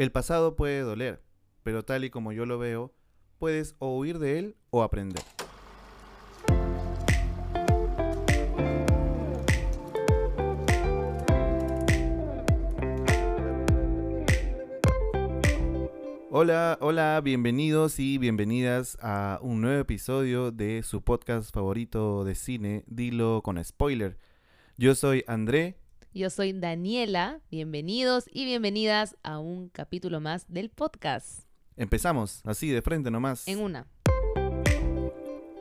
El pasado puede doler, pero tal y como yo lo veo, puedes o huir de él o aprender. Hola, hola, bienvenidos y bienvenidas a un nuevo episodio de su podcast favorito de cine, Dilo con Spoiler. Yo soy André. Yo soy Daniela. Bienvenidos y bienvenidas a un capítulo más del podcast. Empezamos, así de frente nomás. En una.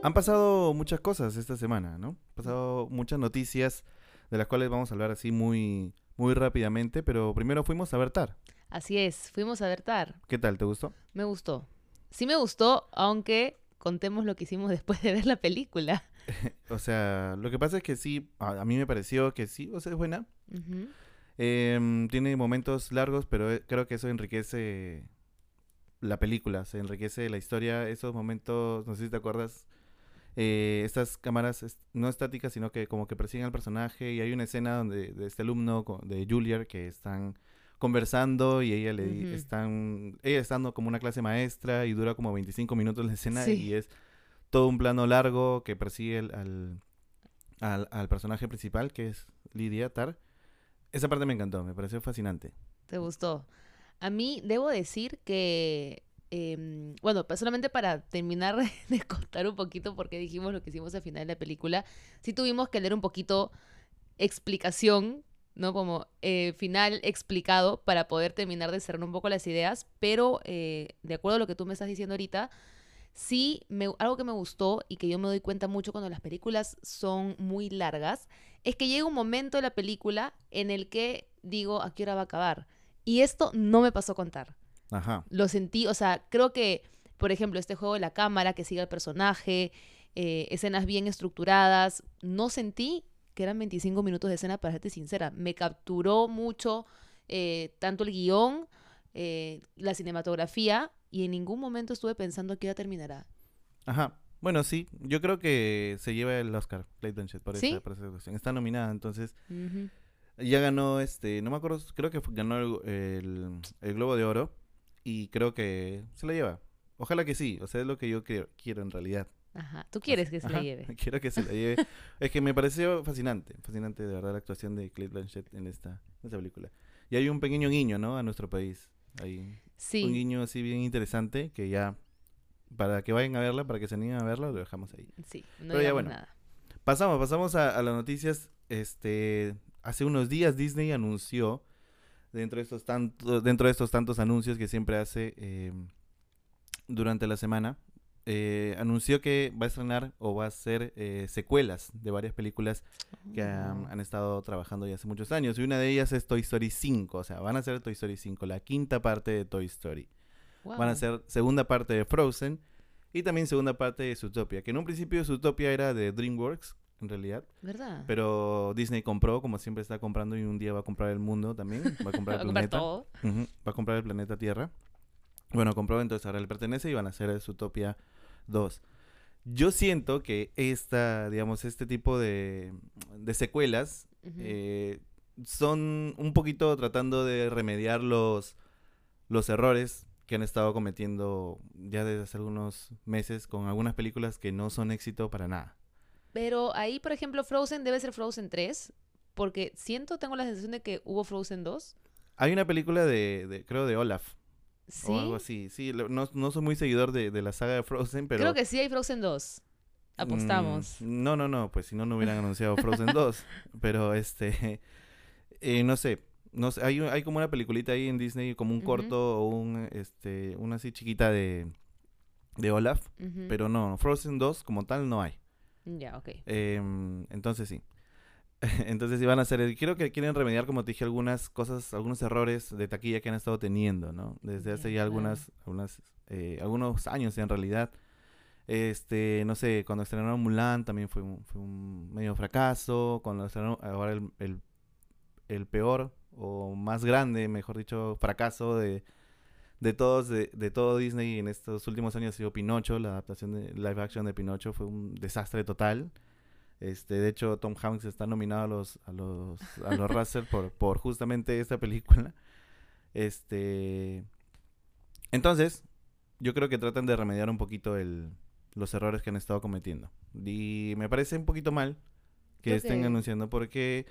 Han pasado muchas cosas esta semana, ¿no? Han pasado muchas noticias de las cuales vamos a hablar así muy, muy rápidamente, pero primero fuimos a ver Tar. Así es, fuimos a ver Tar. ¿Qué tal? ¿Te gustó? Me gustó. Sí me gustó, aunque contemos lo que hicimos después de ver la película. o sea, lo que pasa es que sí, a, a mí me pareció que sí, o sea, es buena. Em, tiene momentos largos, pero eh, creo que eso enriquece la película, se enriquece la historia, esos momentos, no sé si te acuerdas, eh, estas cámaras no estáticas, sino que como que persiguen al personaje y hay una escena donde de este alumno de Juilliard que están conversando y ella le di- Ujú. están ella estando como una clase maestra y dura como 25 minutos la escena Sí. y es todo un plano largo que persigue el- al, al, al personaje principal que es Lydia Tar. Esa parte me encantó, me pareció fascinante. ¿Te gustó? A mí debo decir que, em, bueno, pues solamente para terminar de contar un poquito por qué dijimos lo que hicimos al final de la película, sí tuvimos que leer un poquito explicación, ¿no? Como eh, final explicado para poder terminar de cerrar un poco las ideas, pero eh, de acuerdo a lo que tú me estás diciendo ahorita, sí, me- algo que me gustó y que yo me doy cuenta mucho cuando las películas son muy largas, es que llega un momento de la película en el que digo, ¿a qué hora va a acabar? Y esto no me pasó a contar. Ajá. Lo sentí, o sea, creo que, por ejemplo, este juego de la cámara que sigue al personaje, eh, escenas bien estructuradas, no sentí que eran 25 minutos de escena, para serte sincera. Me capturó mucho eh, tanto el guion, eh, la cinematografía, y en ningún momento estuve pensando que ya terminará. Ajá. Bueno, sí, yo creo que se lleva el Oscar, Cate Blanchett, por, ¿Sí? esa, por esa actuación. Está nominada, entonces ya ganó, este, no me acuerdo, creo que ganó el, el- el Globo de Oro y creo que se la lleva. Ojalá que sí, o sea, es lo que yo quiero, quiero en realidad. Ajá. Tú quieres que se la lleve. Quiero que se la lleve. es que me pareció fascinante, fascinante de verdad la actuación de Cate Blanchett en esta, en esta película. Y hay un pequeño guiño, ¿no? A nuestro país. Hay un Sí. guiño así bien interesante que ya, para que vayan a verla, para que se animen a verla, lo dejamos ahí. Sí, no Pero ya bueno. nada. Pasamos, pasamos a, a las noticias. Este, hace unos días Disney anunció dentro de estos tantos, dentro de estos tantos anuncios que siempre hace eh, durante la semana, eh, anunció que va a estrenar o va a hacer eh, secuelas de varias películas que han, Oh. han estado trabajando ya hace muchos años. Y una de ellas es Toy Story 5, o sea, van a hacer Toy Story 5, la quinta parte de Toy Story. Van a hacer segunda parte de Frozen y también segunda parte de Zootopia, que en un principio Zootopia era de DreamWorks, en realidad, ¿Verdad? pero Disney compró, como siempre está comprando y un día va a comprar el mundo también, va a comprar Va el a comprar planeta, todo. Va a comprar el planeta Tierra. Bueno, compró, entonces ahora le pertenece y van a hacer Zootopia 2. Yo siento que esta, digamos, este tipo de, de secuelas eh, son un poquito tratando de remediar los, los errores que han estado cometiendo ya desde hace algunos meses con algunas películas que no son éxito para nada. Pero ahí, por ejemplo, Frozen debe ser Frozen 3, porque siento, tengo la sensación de que hubo Frozen 2. Hay una película de, de- creo, de Olaf Sí. o algo así. Sí, no, no soy muy seguidor de, de la saga de Frozen, pero... Creo que sí hay Frozen 2. Apostamos. Mm, no, no, no, pues si no, no hubieran anunciado Frozen 2. Pero este, eh, no sé, no sé, hay, hay como una peliculita ahí en Disney, como un corto o un, este, una así chiquita de, de Olaf, pero no, Frozen 2 como tal no hay. Ya, ok. Em, entonces sí. Entonces van a hacer, creo que quieren remediar, como te dije, algunas cosas, algunos errores de taquilla que han estado teniendo, ¿no? Desde hace Ya, algunas, algunas eh, algunos años en realidad. Este, no sé, cuando estrenaron Mulan también fue un, fue un medio fracaso. Cuando estrenaron ahora el, el, el peor o más grande, mejor dicho, fracaso de, de todos, de, de todo Disney en estos últimos años ha sido Pinocho. La adaptación de live action de Pinocho fue un desastre total. Este, de hecho, Tom Hanks está nominado a los, a los, a los Russell por, por justamente esta película. Este. Entonces, yo creo que tratan de remediar un poquito el, los errores que han estado cometiendo. Y me parece un poquito mal que estén anunciando porque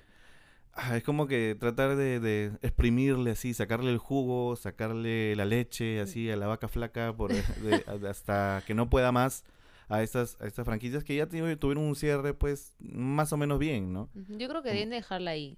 ah, es como que tratar de, de exprimirle así, sacarle el jugo, sacarle la leche así a la vaca flaca por, de- hasta que no pueda más a estas, a estas franquicias que ya tu- tuvieron un cierre pues más o menos bien, ¿no? Yo creo que Mm. deben dejarla ahí.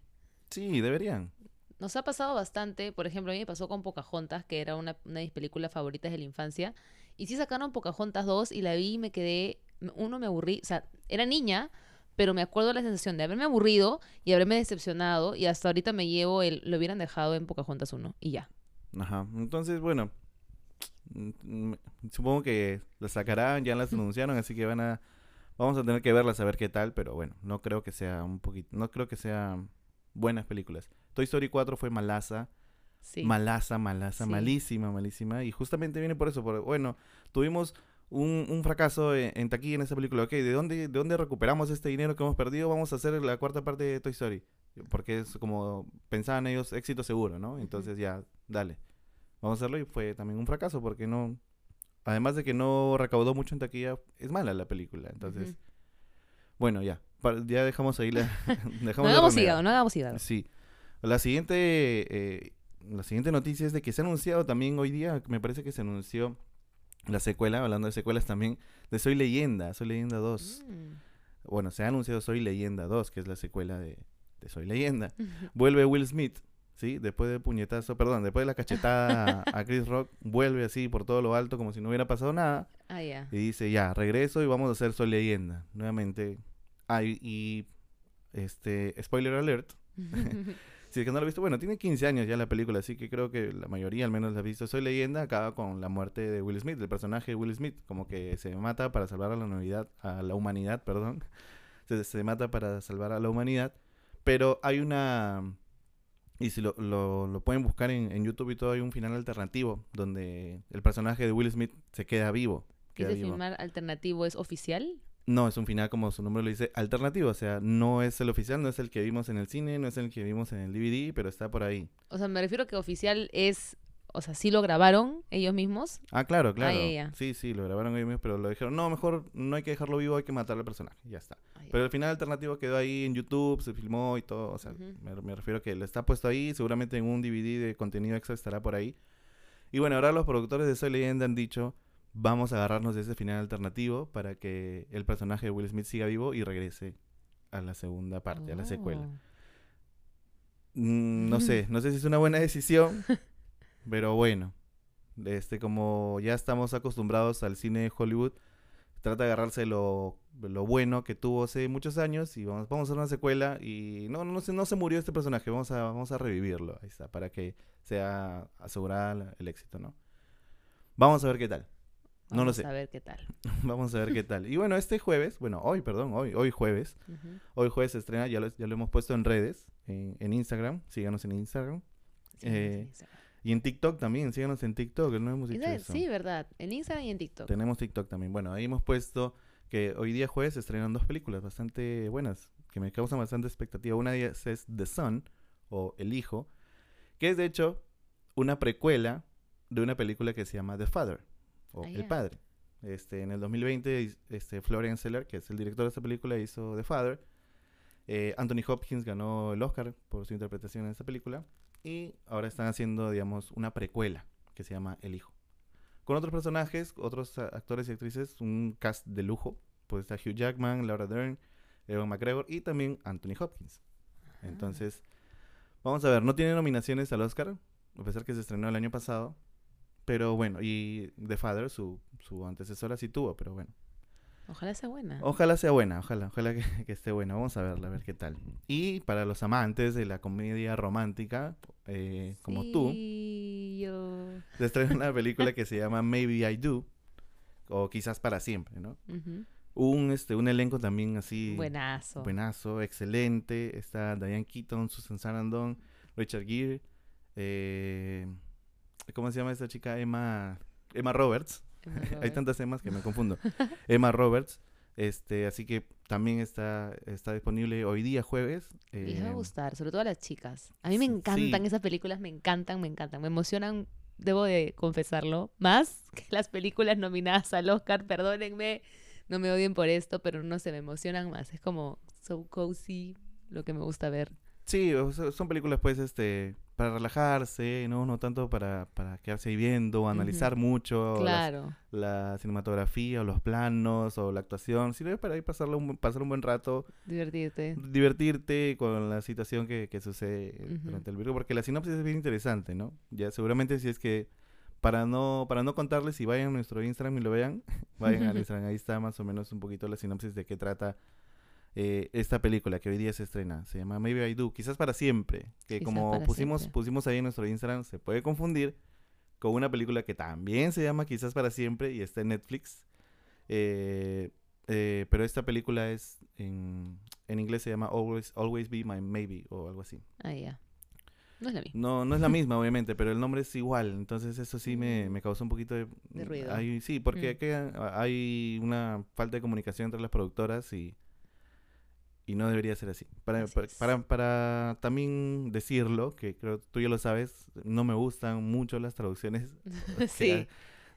Sí, deberían. Nos ha pasado bastante, por ejemplo, a mí me pasó con Pocahontas, que era una, una de mis películas favoritas de la infancia, y sí sacaron Pocahontas 2 y la vi y me quedé, uno me aburrí, o sea, era niña, pero me acuerdo la sensación de haberme aburrido y haberme decepcionado y hasta ahorita me llevo el, lo hubieran dejado en Pocahontas 1 y ya. Ajá. Entonces, bueno, supongo que las sacarán, ya las anunciaron, así que van a vamos a tener que verlas a ver qué tal, pero bueno, no creo que sea un poquito, no creo que sean buenas películas. Toy Story 4 fue malaza, Sí. malaza, malaza, Sí. malísima, malísima, y justamente viene por eso, por, bueno, tuvimos un, un fracaso en, en taquilla en esta película, ok, ¿de dónde, ¿de dónde recuperamos este dinero que hemos perdido? Vamos a hacer la cuarta parte de Toy Story, porque es como pensaban ellos, éxito seguro, ¿no? Entonces ya, dale, vamos a hacerlo y fue también un fracaso, porque no, además de que no recaudó mucho en taquilla, es mala la película, entonces, bueno, ya, ya dejamos ahí la... No dejamos de hagamos hígado, no hagamos hígado. Sí. La siguiente, eh, la siguiente noticia es de que se ha anunciado también hoy día, me parece que se anunció la secuela, hablando de secuelas también, de Soy Leyenda, Soy Leyenda 2. Mm. Bueno, se ha anunciado Soy Leyenda 2, que es la secuela de, de Soy Leyenda. Vuelve Will Smith, ¿sí? Después del puñetazo, perdón, después de la cachetada a, Chris Rock, vuelve así por todo lo alto como si no hubiera pasado nada. Ah, ya. Y dice, ya, regreso y vamos a hacer Soy Leyenda. Nuevamente. Ah, y, y, este, spoiler alert, si es que no lo he visto, bueno, tiene 15 años ya la película, así que creo que la mayoría al menos la ha visto. Soy leyenda, acaba con la muerte de Will Smith, del personaje de Will Smith, como que se mata para salvar a la humanidad, a la humanidad, perdón. Se, se mata para salvar a la humanidad, pero hay una y si lo, lo, lo pueden buscar en, en YouTube y todo, hay un final alternativo donde el personaje de Will Smith se queda vivo. Queda ¿Ese final alternativo es oficial? No, es un final como su nombre lo dice, alternativo. O sea, no es el oficial, no es el que vimos en el cine, no es el que vimos en el DVD, pero está por ahí. O sea, me refiero que oficial es, o sea, sí lo grabaron ellos mismos. Ah, claro, claro. ya, ya. Sí, sí, lo grabaron ellos mismos, pero lo dijeron, no, mejor no hay que dejarlo vivo, hay que matar al personaje. Ya está. Pero el final alternativo quedó ahí en YouTube, se filmó y todo. O sea, Ujú. me, me refiero a que le está puesto ahí, seguramente en un DVD de contenido extra estará por ahí. Y bueno, ahora los productores de Soy Leyenda han dicho, vamos a agarrarnos de ese final alternativo para que el personaje de Will Smith siga vivo y regrese a la segunda parte, a la secuela. Oh. Mm, no sé, no sé si es una buena decisión, pero bueno, este como ya estamos acostumbrados al cine de Hollywood, trata de agarrarse lo, lo bueno que tuvo hace muchos años y vamos, vamos a hacer una secuela y no, no, se, no se murió este personaje, vamos a, vamos a revivirlo, ahí está, para que sea asegurada el éxito, ¿no? Vamos a ver qué tal. No lo Vamos sé. A ver qué tal. Vamos a ver qué tal. Y bueno, este jueves, bueno, hoy, perdón, hoy, hoy jueves. Hoy jueves se estrena, ya lo, ya lo hemos puesto en redes, en, en Instagram, síganos en Instagram. Sí, Eh, sí, sí. Y en TikTok también, síganos en TikTok, no hemos dicho eso. Sí, verdad. En Instagram y en TikTok. Tenemos TikTok también. Bueno, ahí hemos puesto que hoy día jueves se estrenan dos películas bastante buenas, que me causan bastante expectativa. Una de ellas es The Son, o El Hijo, que es de hecho una precuela de una película que se llama The Father, o Ah, El. Padre. Este, en el 2020, is- este, Florian Seller, que es el director de esta película, hizo The Father. Eh, Anthony Hopkins ganó el Oscar por su interpretación en esta película. Y ahora están haciendo, digamos, una precuela que se llama El Hijo. Con otros personajes, otros actores y actrices, un cast de lujo. Pues está Hugh Jackman, Laura Dern, Evan McGregor y también Anthony Hopkins. Ah. Entonces, vamos a ver, no tiene nominaciones al Oscar, a pesar que se estrenó el año pasado. Pero bueno, y The Father, su, su antecesora, sí tuvo, pero bueno. Ojalá sea buena. Ojalá sea buena, ojalá, ojalá que, que esté buena. Vamos a verla, a ver qué tal. Y para los amantes de la comedia romántica, eh, como tú, yo. se estrena una película que se llama Maybe I Do, o quizás para siempre, ¿no? Un, este, un elenco también así Buenazo. buenazo, excelente. Está Diane Keaton, Susan Sarandon, Richard Gere, eh, ¿cómo se llama esta chica? Emma, Emma Roberts. Emma Hay Roberts. tantas Emmas que me confundo. Emma Roberts, Este, así que también está, está disponible hoy día, jueves. Les va a eh, gustar, sobre todo a las chicas. A mí me sí. encantan esas películas, me encantan, me encantan. Me emocionan, debo de confesarlo, más que las películas nominadas al Oscar. Perdónenme, no me odien por esto, pero no se me emocionan más. Es como so cozy, lo que me gusta ver. Sí, son películas pues este para relajarse, no no tanto para, para quedarse ahí viendo, analizar mucho las- la cinematografía o los planos o la actuación, sino es para ahí pasarlo un, pasar un buen rato, divertirte. divertirte con la situación que, que sucede durante el video, porque la sinopsis es bien interesante, ¿no? Ya seguramente si es que para no para no contarles si vayan a nuestro Instagram y lo vean, vayan al Instagram, ahí está más o menos un poquito la sinopsis de qué trata eh, esta película que hoy día se estrena. Se llama Maybe I Do, quizás para siempre, que Quizás como pusimos siempre. pusimos ahí en nuestro Instagram, se puede confundir con una película que también se llama Quizás para siempre y está en Netflix. Eh, eh, pero esta película es en, en inglés se llama Always, Always Be My Maybe o algo así. Ah, ya. No es la misma. No, no es la misma, obviamente, pero el nombre es igual. Entonces eso sí me, me causó un poquito de, De ruido. hay- sí, porque Mm. hay una falta de comunicación entre las productoras y, y no debería ser así. Para, Así para, para, para también decirlo, que creo tú ya lo sabes, no me gustan mucho las traducciones sí,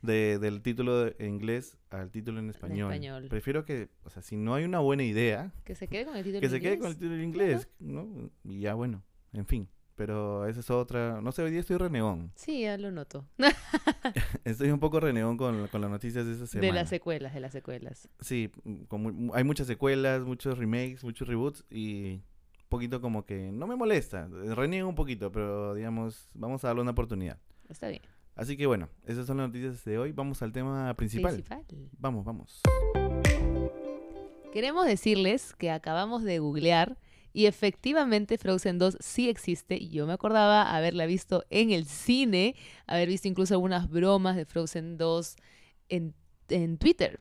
de, del título de- en inglés al título en español. español. Prefiero que, o sea, si no hay una buena idea, que se quede con el título que en se quede con el inglés. título en inglés, ¿no? Y ya bueno, en fin. Pero esa es otra, no sé, hoy día estoy renegón. Sí, ya lo noto. Estoy un poco renegón con, con las noticias de esta semana. De las secuelas, de las secuelas. Sí, mm, hay muchas secuelas, muchos remakes, muchos reboots y un poquito como que no me molesta, reniego un poquito, pero digamos, vamos a darle una oportunidad. Está bien. Así que bueno, esas son las noticias de hoy. Vamos al tema principal. Principal. Vamos, vamos. Queremos decirles que acabamos de googlear y efectivamente Frozen 2 sí existe. Y Yo me acordaba haberla visto en el cine, haber visto incluso algunas bromas de Frozen 2 en, en Twitter.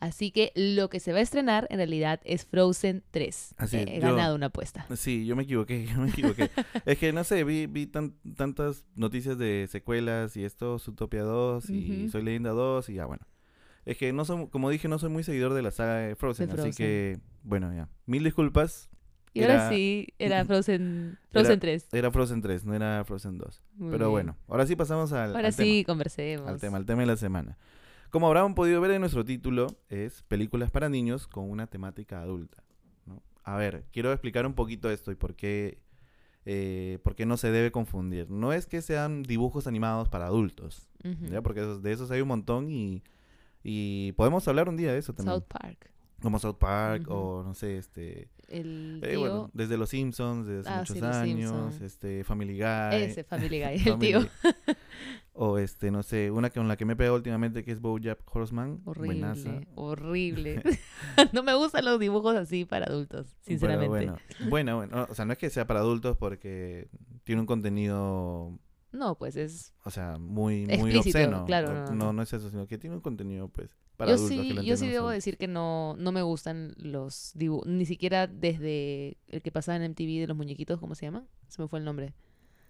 Así que lo que se va a estrenar en realidad es Frozen 3. Así es, He yo- ganado una apuesta. Sí, yo me equivoqué, yo me equivoqué. es que no sé, vi, vi tan- tantas noticias de secuelas y esto, Zootopia 2 y. Soy Leyenda 2 y ya bueno. Es que no soy, como dije, no soy muy seguidor de la saga de Frozen, De así Frozen. que bueno, ya. Mil disculpas, Y ahora Era- sí, era Frozen, Frozen 3. era Frozen 3, no era Frozen 2. Muy Pero bien. bueno, ahora sí pasamos al, Ahora al tema. sí, conversemos. al tema, al tema de la semana. Como habrán podido ver en nuestro título, es películas para niños con una temática adulta. ¿no? A ver, quiero explicar un poquito esto y por qué, eh, por qué no se debe confundir. No es que sean dibujos animados para adultos. ¿ya? porque esos- de esos hay un montón y, y podemos hablar un día de eso también. South Park. Como South Park o no sé, este... El eh, tío, bueno, desde Los Simpsons, desde hace Ah, muchos sí, años, este, Family Guy. ese Family Guy, el Family- tío. o este, no sé, una con la que me he pegado últimamente que es Bojack Horseman. buenaza. Horrible, horrible. no me gustan los dibujos así para adultos, sinceramente. Pero bueno, bueno, bueno, o sea, no es que sea para adultos porque tiene un contenido, No, pues es... o sea, muy, muy obsceno. claro, no, no, no. no, es eso, sino que tiene un contenido, pues, para Yo adultos. sí, yo sí debo decir que no, no me gustan los dibujos, ni siquiera desde el que pasaba en MTV de los muñequitos, ¿cómo se llama? Se me fue el nombre.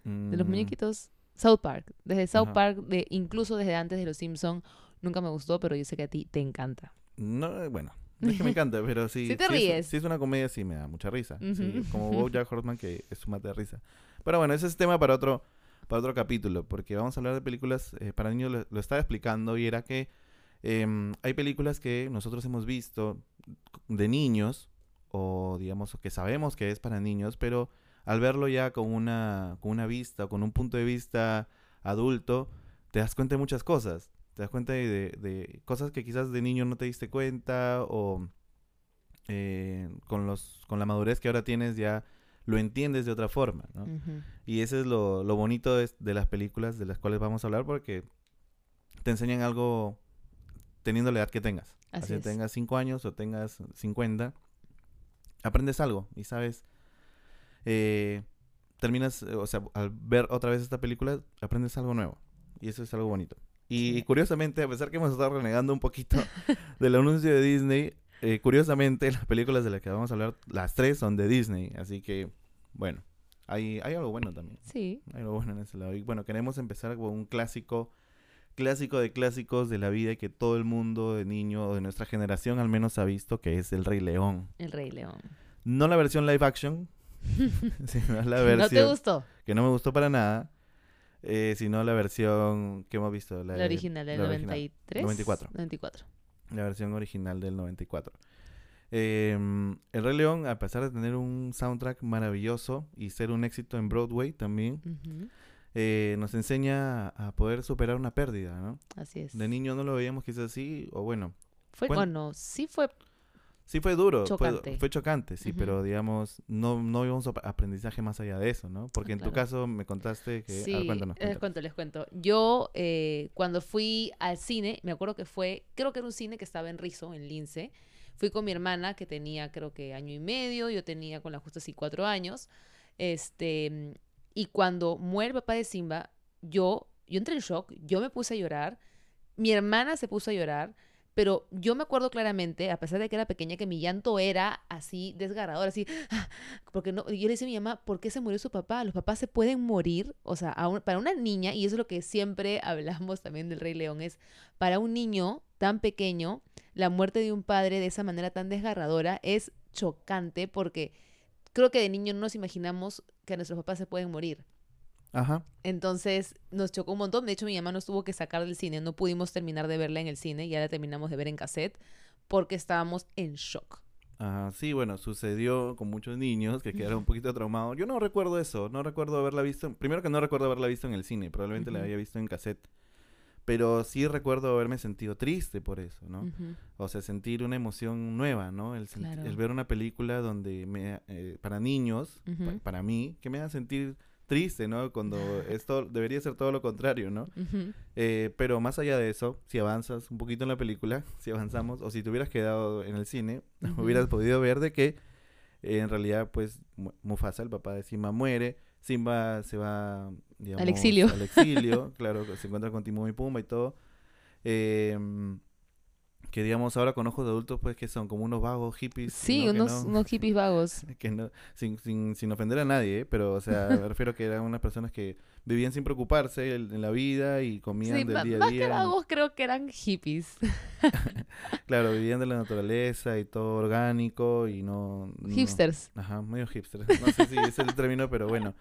De los Mm, muñequitos. South Park. Desde South Ajá. Park, de, incluso desde antes de Los Simpson nunca me gustó, pero yo sé que a ti te encanta. No, eh, bueno, no es que me encanta, pero sí. Sí te es- ríes. si es una comedia, sí me da mucha risa. sí, como Bojack Horseman, que es su mate de risa. Pero bueno, ese es tema para otro, para otro capítulo, porque vamos a hablar de películas eh, para niños. Lo, estaba explicando y era que em, hay películas que nosotros hemos visto de niños, o digamos que sabemos que es para niños, pero al verlo ya con una, con una vista, con un punto de vista adulto, te das cuenta de muchas cosas. Te das cuenta de cosas que quizás de niño no te diste cuenta o eh, con, los, con la madurez que ahora tienes ya lo entiendes de otra forma, ¿no? Y ese es lo, lo bonito de, de las películas de las cuales vamos a hablar porque te enseñan algo teniendo la edad que tengas. Así Así es. tengas 5 años o tengas 50, aprendes algo y sabes, eh, terminas, eh, o sea, al ver otra vez esta película, aprendes algo nuevo. Y eso es algo bonito. Y Sí. curiosamente, a pesar que hemos estado renegando un poquito del anuncio de Disney, eh, curiosamente las películas de las que vamos a hablar, las tres son de Disney. Así que, bueno, hay, hay algo bueno también. Sí. Hay algo bueno en ese lado. Y bueno, queremos empezar con un clásico clásico de clásicos de la vida que todo el mundo de niño o de nuestra generación al menos ha visto, que es El Rey León. El Rey León. No la versión live action, sino la versión ¿No te gustó? que no me gustó para nada, eh, sino la versión que hemos visto. La, La original del la original, 93. 94. 94. La versión original del 94. Eh, el Rey León, a pesar de tener un soundtrack maravilloso y ser un éxito en Broadway también, eh, nos enseña a poder superar una pérdida, ¿no? Así es. De niño no lo veíamos quizás así, o bueno, Fue, bueno, sí fue sí fue duro, fue- Chocante. Fue, chocante, sí, pero digamos, no, no vimos ap- aprendizaje más allá de eso, ¿no? Porque en tu caso me contaste que... ver, Sí, cuéntanos, les cuento, les cuento. Yo eh, cuando fui al cine, me acuerdo que fue, creo que era un cine que estaba en Rizo, en Lince. Fui con mi hermana que tenía creo que año y medio, yo tenía con la justa así cuatro años. Este, y cuando muere el papá de Simba, yo, yo entré en shock, yo me puse a llorar, mi hermana se puso a llorar, pero yo me acuerdo claramente, a pesar de que era pequeña, que mi llanto era así desgarrador, así, porque no, yo le decía a mi mamá, ¿por qué se murió su papá? Los papás se pueden morir, o sea, a para una niña, y eso es lo que siempre hablamos también del Rey León, es para un niño tan pequeño, la muerte de un padre de esa manera tan desgarradora es chocante porque creo que de niño no nos imaginamos que nuestros papás se pueden morir. Ajá. Entonces nos chocó un montón. De hecho, mi mamá nos tuvo que sacar del cine. No pudimos terminar de verla en el cine. Ya la terminamos de ver en cassette porque estábamos en shock. Ajá, sí, bueno, sucedió con muchos niños que quedaron un poquito traumados. Yo no recuerdo eso, no recuerdo haberla visto. Primero que no recuerdo haberla visto en el cine, probablemente la Ujú. había visto en cassette. Pero sí recuerdo haberme sentido triste por eso, ¿no? O sea, sentir una emoción nueva, ¿no? El, Claro. el ver una película donde me, eh, para niños, pa- para mí, que me haga sentir triste, ¿no? Cuando esto debería ser todo lo contrario, ¿no? Eh, pero más allá de eso, si avanzas un poquito en la película, si avanzamos, o si te hubieras quedado en el cine, hubieras podido ver de que eh, en realidad, pues, Mu- Mufasa, el papá de Simba, muere. Simba se va, digamos, exilio. Al exilio, claro, se encuentra con Timón y Pumba y todo. Eh, que digamos ahora con ojos de adultos, pues que son como unos vagos hippies. Sí, unos, no- unos hippies vagos. que no, sin, sin, sin ofender a nadie, ¿eh? pero o sea, me refiero que eran unas personas que vivían sin preocuparse en la vida y comían Sí, del día a más día. que vagos creo que eran hippies. Claro, vivían de la naturaleza y todo orgánico y no... no- Hipsters. Ajá, medio hipster. No sé si es el término, pero bueno.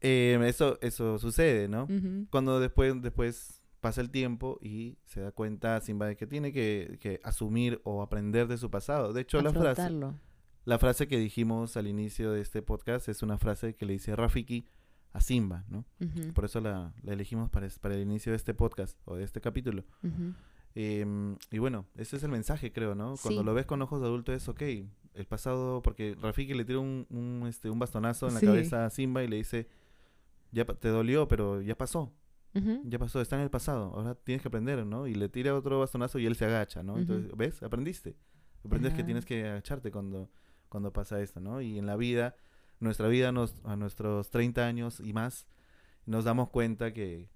Eh, eso, eso sucede, ¿no? Cuando después, después pasa el tiempo y se da cuenta Simba de que tiene que, que asumir o aprender de su pasado. De hecho, la frase, la frase que dijimos al inicio de este podcast es una frase que le dice Rafiki a Simba, ¿no? Por eso la, la elegimos para, el inicio de este podcast o de este capítulo. Em, y bueno, ese es el mensaje, creo, ¿no? Cuando Sí. lo ves con ojos de adulto es, ok, el pasado, porque Rafiki le tira un, un, este, un bastonazo en la Sí. cabeza a Simba y le dice, ya te dolió, pero ya pasó, Ya pasó, está en el pasado, ahora tienes que aprender, ¿no? Y le tira otro bastonazo y él se agacha, ¿no? Entonces. ¿ves? Aprendiste. Aprendes que tienes que agacharte cuando, cuando pasa esto, ¿no? Y en la vida, nuestra vida, nos, a nuestros 30 años y más, nos damos cuenta que,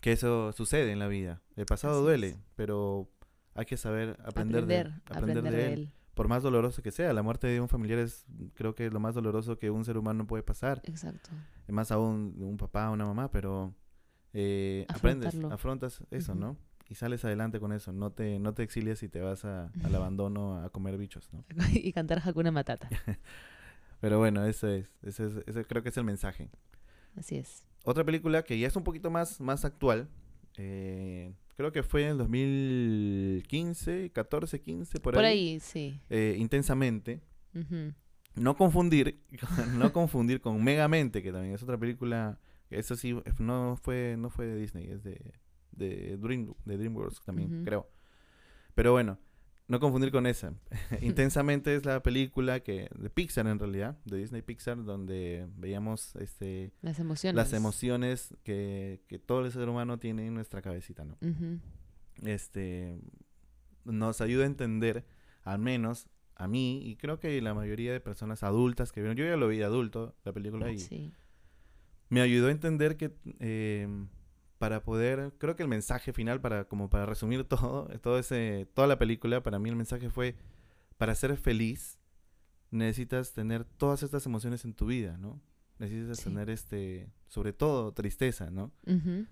que eso sucede en la vida. El pasado Así duele, es. pero hay que saber aprender, Aprender, de, él, aprender, de él. Por más doloroso que sea, la muerte de un familiar es creo que lo más doloroso que un ser humano puede pasar. Exacto. Más aún de un papá una mamá, pero eh, aprendes, afrontas eso. ¿no? Y sales adelante con eso. No te, no te exilias y te vas a- al abandono a comer bichos, ¿no? y cantar Hakuna Matata. Pero bueno, eso es. Ese, es, ese creo que es el mensaje. Así es. Otra película que ya es un poquito más, más actual. eh, creo que fue en el 2015, 14, 15, por, Por, ahí. ahí, sí. eh, intensamente. No confundir, no confundir con Megamente, que también es otra película. Eso sí, eh, no fue, no fue de Disney, es de, de, Dream, de DreamWorks también, creo. Pero bueno, no confundir con esa. Intensamente es la película que de Pixar en realidad, de Disney Pixar, donde veíamos este Las emociones. las emociones que, que todo el ser humano tiene en nuestra cabecita, ¿no? Este nos ayuda a entender, al menos a mí, y creo que la mayoría de personas adultas que vieron, yo ya lo vi de adulto, la película, y Sí. Me ayudó a entender que eh, para poder, creo que el mensaje final, para como para resumir todo, todo ese, toda la película, para mí el mensaje fue, para ser feliz, necesitas tener todas estas emociones en tu vida, ¿no? necesitas Sí. tener este, sobre todo tristeza, ¿no?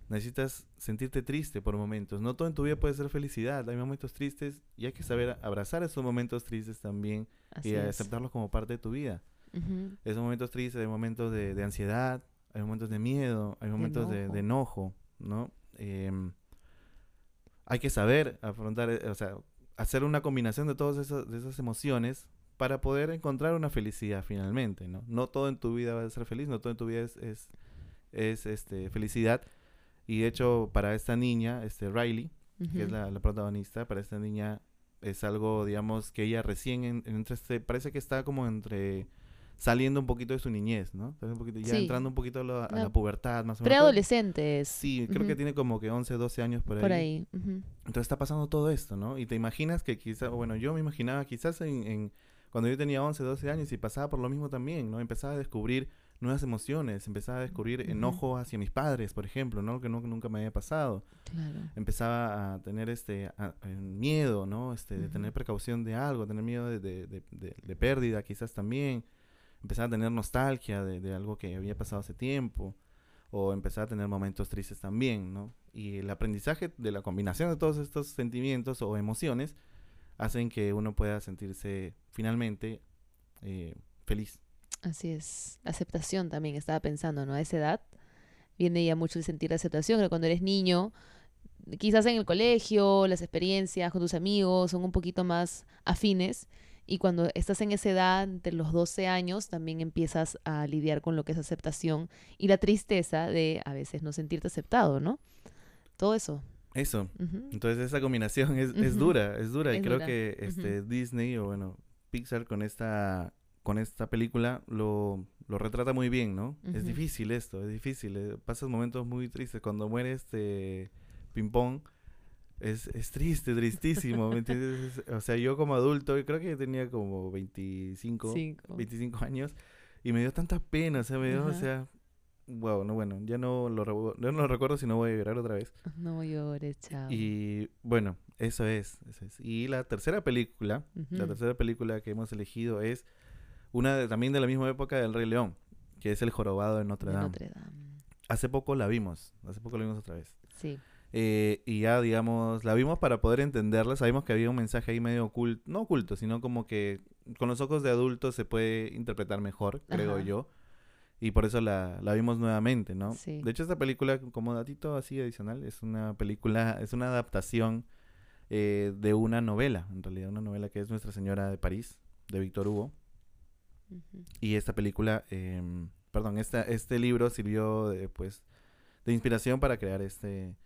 Necesitas sentirte triste por momentos. No todo en tu vida puede ser felicidad. Hay momentos tristes y hay que saber abrazar esos momentos tristes también Así y es. aceptarlos como parte de tu vida. Esos momentos tristes, hay momentos de, de ansiedad, hay momentos de miedo, hay momentos de, de enojo, ¿no? Em, hay que saber afrontar, eh, o sea, hacer una combinación de todas esas, de esas emociones para poder encontrar una felicidad finalmente, ¿no? No todo en tu vida va a ser feliz, no todo en tu vida es, es, es, este, felicidad. Y de hecho, para esta niña, este, Riley, que es la, la protagonista, para esta niña es algo, digamos, que ella recién, en, en entre parece que está como entre saliendo un poquito de su niñez, ¿no? Saliendo un poquito- ya Sí. entrando un poquito a la, a la pubertad, más o menos. Preadolescentes. Sí, creo que tiene como que 11, 12 años por ahí. Por ahí. Entonces está pasando todo esto, ¿no? Y te imaginas que quizás, bueno, yo me imaginaba quizás en, en- cuando yo tenía 11, 12 años y pasaba por lo mismo también, ¿no? Empezaba a descubrir nuevas emociones, empezaba a descubrir enojo hacia mis padres, por ejemplo, ¿no? Que no- nunca me había pasado Claro. empezaba a tener este a- a- miedo, ¿no? Este, de tener precaución de algo, tener miedo de, de- de- de- de pérdida quizás también. Empezaba a tener nostalgia de, algo que había pasado hace tiempo. O empezaba a tener momentos tristes también, ¿no? Y el aprendizaje de la combinación de todos estos sentimientos o emociones hacen que uno pueda sentirse finalmente eh, feliz. Así es. Aceptación también, estaba pensando, ¿no? A esa edad viene ya mucho el sentir aceptación, que cuando eres niño, quizás en el colegio, las experiencias con tus amigos son un poquito más afines. Y cuando estás en esa edad, entre los 12 años, también empiezas a lidiar con lo que es aceptación y la tristeza de a veces no sentirte aceptado, ¿no? Todo eso. Eso. Ujú. Entonces esa combinación es, es dura, es dura. y creo dura. que este Disney o bueno, Pixar con esta con esta película lo, lo retrata muy bien, ¿no? Es difícil esto, es difícil. eh, Pasas momentos muy tristes. Cuando muere este Ping Pong, es, es triste, tristísimo, ¿me entiendes? Es- O sea, yo como adulto, creo que tenía como 25, Cinco. 25 años, y me dio tanta pena, o sea, me dio, o sea, wow, no, bueno, ya no lo, ya no lo recuerdo si no voy a llorar otra vez. No llores, chao. Y bueno, eso es, eso es. Y la tercera película, la tercera película que hemos elegido es una de- también de la misma época del Rey León, que es El Jorobado de Notre De Dame. Notre Dame. Hace poco la vimos, hace poco la vimos otra vez. Sí. Eh, y ya, digamos, la vimos para poder entenderla. Sabíamos que había un mensaje ahí medio oculto, no oculto, sino como que con los ojos de adultos se puede interpretar mejor, creo yo. Y por eso la, la vimos nuevamente, ¿no? Sí. De hecho, esta película, como datito así adicional, es una película, es una adaptación eh, de una novela, en realidad, una novela que es Nuestra Señora de París, de Víctor Hugo. Y esta película, em, perdón, esta, este libro sirvió de, pues, de inspiración para crear este,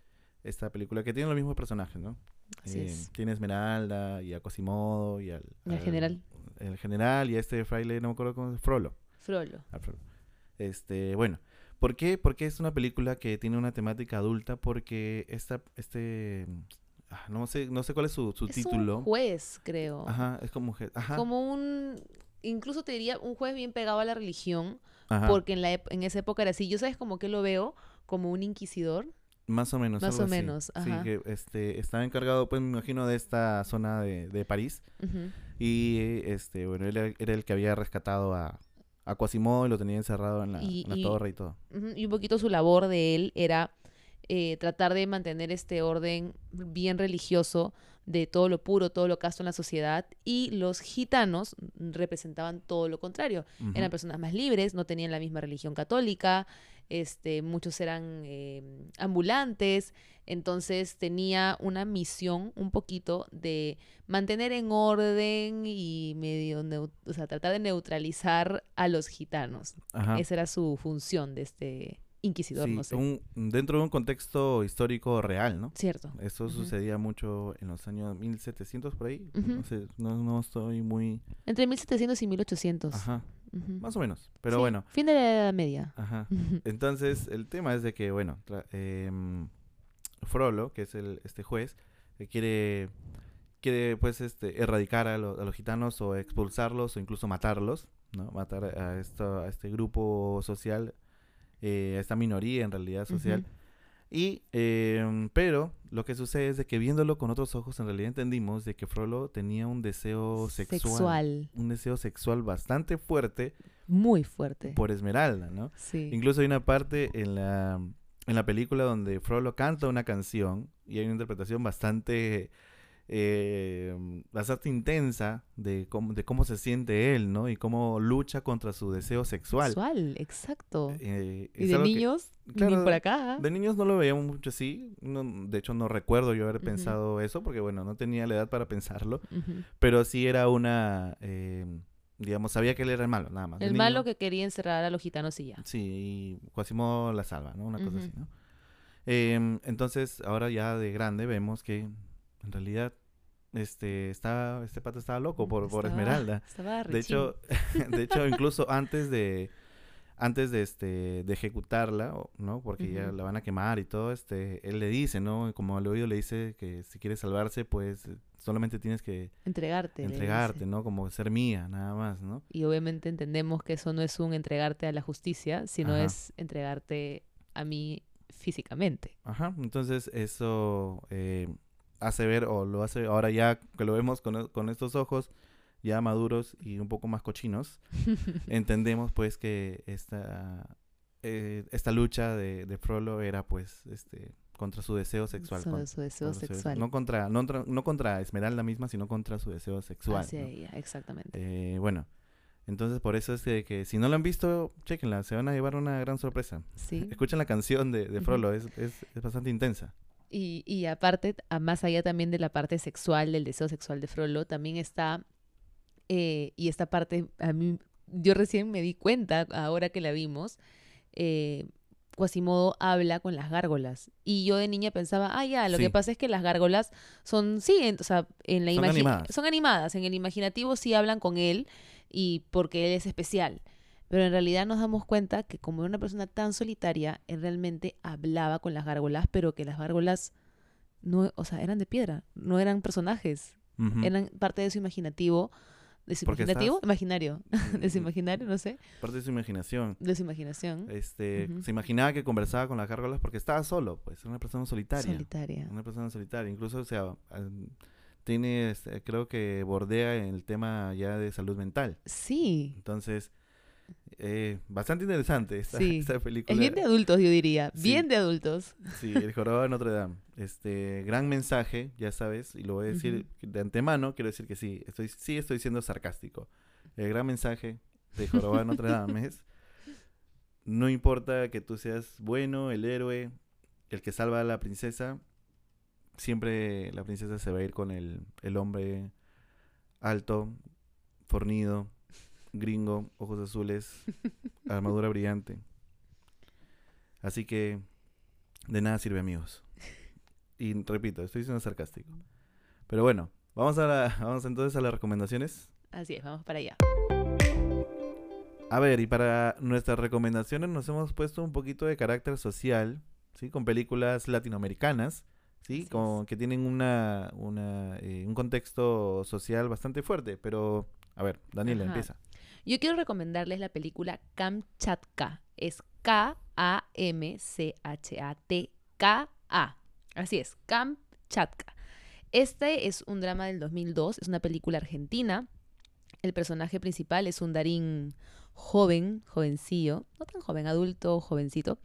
esta película que tiene los mismos personajes, ¿no? Así Eh, es. Tiene a Esmeralda y a Quasimodo y al... Y al general. El general y a este fraile, no me acuerdo cómo es, Frollo. Frollo. al Frollo. Este, bueno, ¿por qué? Porque es una película que tiene una temática adulta porque esta, este, ah, no sé, no sé cuál es su, su Es título. un juez, creo. Ajá, es como, je- ajá, Como un, incluso te diría, un juez bien pegado a la religión, ajá, porque en, la, en esa época era así. Yo sabes como que lo veo como un inquisidor. Más o menos. más algo o así. menos, ajá. Sí, que este, estaba encargado, pues me imagino, de esta zona de, de París. Y este, bueno, él era, era el que había rescatado a, a Quasimodo y lo tenía encerrado en la, Y- en la y- torre y todo. Y un poquito su labor de él era eh, tratar de mantener este orden bien religioso de todo lo puro, todo lo casto en la sociedad. Y los gitanos representaban todo lo contrario. Eran personas más libres, no tenían la misma religión católica, este, muchos eran eh, ambulantes, entonces tenía una misión un poquito de mantener en orden y medio, o sea, tratar de neutralizar a los gitanos. Ajá. Esa era su función de este inquisidor, Sí, no sé. un- dentro de un contexto histórico real, ¿no? Cierto. Eso sucedía mucho en los años 1700 por ahí. No sé, no, no estoy muy... Entre 1700 y 1800. Ajá, Más o menos. Pero Sí, bueno, Fin de la Edad Media. ajá. Entonces, el tema es de que, bueno, em, Frollo, que es el, este juez, eh, quiere, quiere, pues, este, erradicar a, lo- a los gitanos o expulsarlos o incluso matarlos, ¿no? Matar a, esto, a este grupo social, eh, a esta minoría en realidad social. Y, em, pero lo que sucede es de que viéndolo con otros ojos, en realidad entendimos de que Frollo tenía un deseo sexual, Sexual. un deseo sexual bastante fuerte Muy fuerte. por Esmeralda, ¿no? Sí. Incluso hay una parte en la, en la película donde Frollo canta una canción y hay una interpretación bastante, eh, bastante intensa de cómo, de cómo se siente él, ¿no? Y cómo lucha contra su deseo sexual. Sexual, exacto. Eh, y de que- niños, claro, ni por acá. de niños no lo veíamos mucho así. no- de hecho, no recuerdo yo haber pensado eso porque, bueno, no tenía la edad para pensarlo. Pero sí era una, eh, digamos, sabía que él era el malo, nada más. El malo que quería encerrar a los gitanos y ya. Sí, y Quasimodo la salva, ¿no? Una cosa así, ¿no? Em, entonces, ahora ya de grande vemos que en realidad este está este pato estaba loco por, por Estaba- Esmeralda. Estaba De hecho, de hecho incluso antes de antes de este de ejecutarla, ¿no? Porque ya la van a quemar y todo, este él le dice, ¿no? Como al oído le dice que si quieres salvarse, pues eh, solamente tienes que entregarte. entregarte. ¿no? Como ser mía, nada más, ¿no? Y obviamente entendemos que eso no es un entregarte a la justicia, sino Ajá. es entregarte a mí físicamente. Ajá, entonces eso eh, hace ver, o lo hace ahora ya que lo vemos con, con estos ojos ya maduros y un poco más cochinos, entendemos pues que esta, eh, esta lucha de, de Frollo era pues este contra su deseo sexual. Con- su deseo contra su sexual. no, contra, no, contra- no contra Esmeralda misma, sino contra su deseo sexual. Hacia ¿no? ella, exactamente. Eh, bueno, entonces por eso es que, que si no lo han visto, chequenla, se van a llevar una gran sorpresa. Sí. Escuchen la canción de, de. Frollo, es, es, es bastante intensa. Y, y aparte, a- más allá también de la parte sexual, del deseo sexual de Frollo, también está, eh, y esta parte, a mí, yo recién me di cuenta, ahora que la vimos, eh, Quasimodo habla con las gárgolas. Y yo de niña pensaba, ah, ya, lo Sí. que pasa es que las gárgolas son, sí, en, o sea, en la Son animadas. Son animadas, en el imaginativo sí hablan con él, y porque él es especial. Pero en realidad nos damos cuenta que como era una persona tan solitaria, él realmente hablaba con las gárgolas, pero que las gárgolas no, o sea, eran de piedra, no eran personajes, eran parte de su imaginativo, de su imaginativo, estás- imaginario, de su imaginario, no sé, Parte de su imaginación. de su imaginación Este, se imaginaba que conversaba con las gárgolas porque estaba solo, pues, era una persona solitaria. solitaria. Una persona solitaria. Incluso, o sea, tiene, este, creo que bordea el tema ya de salud mental. Sí, Entonces, eh, bastante interesante esta, Sí. esta película. es bien de adultos, yo diría, Sí. bien de adultos. Sí, El Jorobado de Notre Dame. Este, gran mensaje, ya sabes, y lo voy a decir de antemano, quiero decir que sí, estoy, sí estoy siendo sarcástico. El gran mensaje de Jorobado de Notre Dame es, no importa que tú seas bueno, el héroe, el que salva a la princesa, siempre la princesa se va a ir con el, el hombre alto, fornido, gringo, ojos azules, armadura brillante. Así que de nada sirve, amigos. Y repito, estoy siendo sarcástico. Pero bueno, vamos a la, vamos entonces a las recomendaciones. Así es, vamos para allá. A ver, y para nuestras recomendaciones nos hemos puesto un poquito de carácter social, ¿sí? Con películas latinoamericanas, ¿sí? Así Con, es. que tienen una, una, eh, un contexto social bastante fuerte. Pero, a ver, Daniela, Ajá. empieza. Yo quiero recomendarles la película Kamchatka. Es K-A-M-C-H-A-T-K-A. Así es, Kamchatka. Este es un drama del 2002, es una película argentina. El personaje principal es un Darín joven, jovencillo, no tan joven, adulto, jovencito.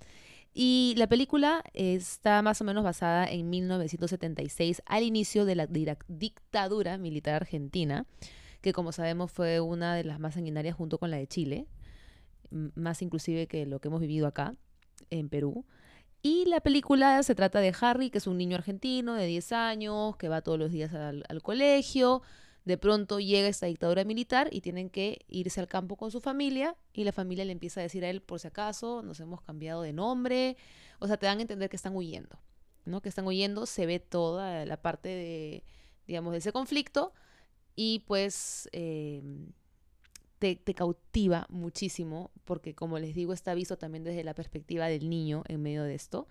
Y la película está más o menos basada en 1976, al inicio de la dictadura militar argentina que como sabemos fue una de las más sanguinarias junto con la de Chile, más inclusive que lo que hemos vivido acá en Perú. Y la película se trata de Harry, que es un niño argentino de 10 años, que va todos los días al, al colegio. De pronto llega esta dictadura militar y tienen que irse al campo con su familia y la familia le empieza a decir a él, por si acaso, nos hemos cambiado de nombre. O sea, te dan a entender que están huyendo, ¿no? Que están huyendo, se ve toda la parte de, digamos, de ese conflicto y pues te, te cautiva muchísimo porque como les digo está visto también desde la perspectiva del niño en medio de esto.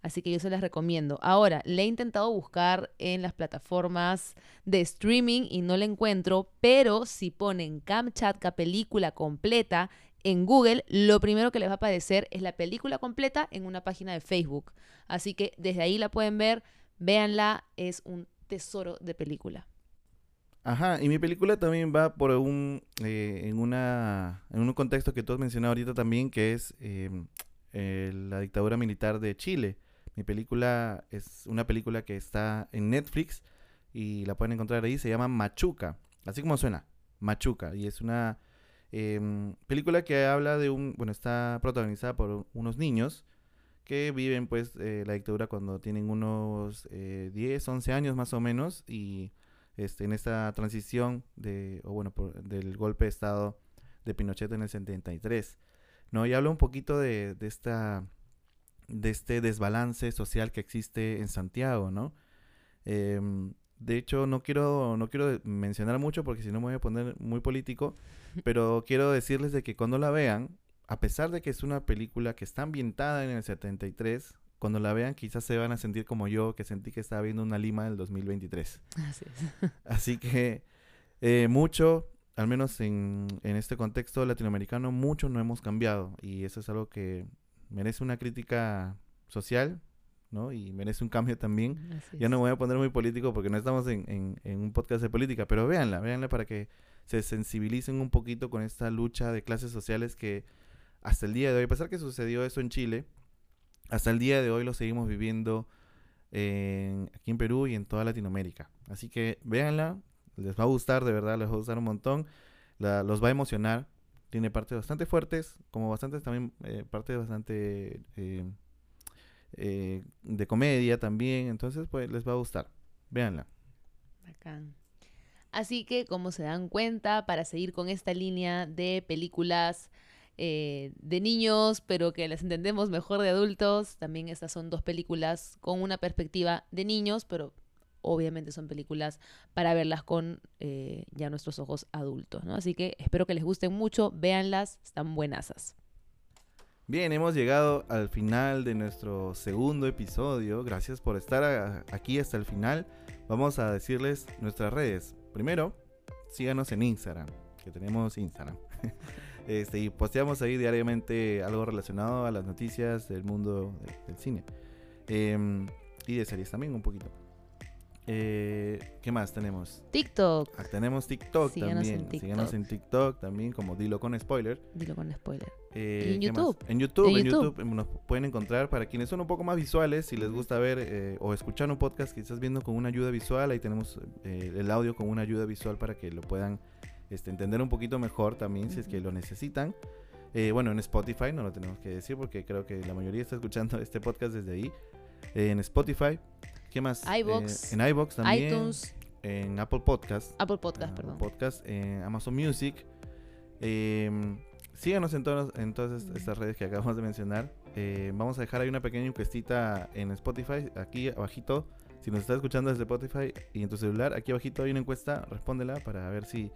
Así que yo se las recomiendo. Ahora, le he intentado buscar en las plataformas de streaming y no la encuentro, pero si ponen Kamchatka película completa en Google, lo primero que les va a aparecer es la película completa en una página de Facebook. Así que desde ahí la pueden ver Véanla, es un tesoro de película. Ajá, y mi película también va por un, eh, en, una, en un contexto que tú has mencionado ahorita también, que es eh, la dictadura militar de Chile. Mi película es una película que está en Netflix y la pueden encontrar ahí, se llama Machuca, así como suena, Machuca, y es una em, película que habla de un, bueno, está protagonizada por unos niños que viven pues eh, la dictadura cuando tienen unos 10, 11 años más o menos y este, en esta transición de, o bueno, del golpe de Estado de Pinochet en el 73. ¿no? Y habla un poquito de, de, esta, de este desbalance social que existe en Santiago, ¿no? Em, de hecho, no quiero, no quiero mencionar mucho porque si no me voy a poner muy político, pero quiero decirles de que cuando la vean, a pesar de que es una película que está ambientada en el 73, cuando la vean quizás se van a sentir como yo, que sentí que estaba viendo una Lima del 2023. Así es. Así que eh, mucho, al menos en, en, este contexto latinoamericano, mucho no hemos cambiado y eso es algo que merece una crítica social, ¿no? Y merece un cambio también. ya no me voy a poner muy político porque no estamos en, en, en un podcast de política, pero véanla, véanla para que se sensibilicen un poquito con esta lucha de clases sociales que hasta el día de hoy, a pesar que sucedió eso en Chile, hasta el día de hoy lo seguimos viviendo aquí en Perú y en toda Latinoamérica. Así que véanla, les va a gustar, de verdad, les va a gustar un montón, los va a emocionar. Tiene partes bastante fuertes, como bastantes también, eh, partes bastante eh, eh, de comedia también. Entonces, pues les va a gustar. Véanla. Bacán. Así que, como se dan cuenta, para seguir con esta línea de películas eh, de niños, pero que las entendemos mejor de adultos. También estas son dos películas con una perspectiva de niños, pero obviamente son películas para verlas con eh, ya nuestros ojos adultos, ¿no? Así que espero que les gusten mucho, véanlas, están buenasas. Bien, hemos llegado al final de nuestro segundo episodio. Gracias por estar aquí hasta el final. Vamos a decirles nuestras redes. Primero, síganos en Instagram, que tenemos Instagram. Este, y posteamos ahí diariamente algo relacionado a las noticias del mundo del, cine. Em, y de series también un poquito. Eh, ¿Qué más tenemos? TikTok. Ah, tenemos TikTok también. Síganos en TikTok también, como Dilo con Spoiler. Dilo con Spoiler. Eh, en YouTube. En YouTube, en YouTube. nos pueden encontrar para quienes son un poco más visuales, si les gusta ver eh, o escuchar un podcast que estás viendo con una ayuda visual, ahí tenemos el audio con una ayuda visual para que lo puedan este, entender un poquito mejor también si es que lo necesitan. Eh, bueno, en Spotify no lo tenemos que decir porque creo que la mayoría está escuchando este podcast desde ahí. Eh, en Spotify, ¿qué más? iBox. Eh, en iBox también. iTunes. En Apple Podcast. Apple Podcast, perdón. Podcast, en Amazon Music. Em, síganos en, todas en todas estas redes que acabamos de mencionar. vamos a dejar ahí una pequeña encuestita en Spotify, aquí abajito. Si nos estás escuchando desde Spotify y en tu celular, aquí abajito hay una encuesta, respóndela para ver si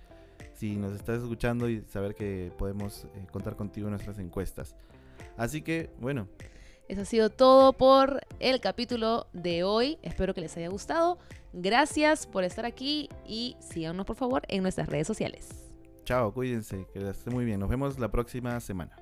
si nos estás escuchando y saber que podemos eh, contar contigo en nuestras encuestas. Así que, bueno. Eso ha sido todo por el capítulo de hoy. Espero que les haya gustado. Gracias por estar aquí y síganos por favor en nuestras redes sociales. Chao, cuídense, que les esté muy bien. Nos vemos la próxima semana.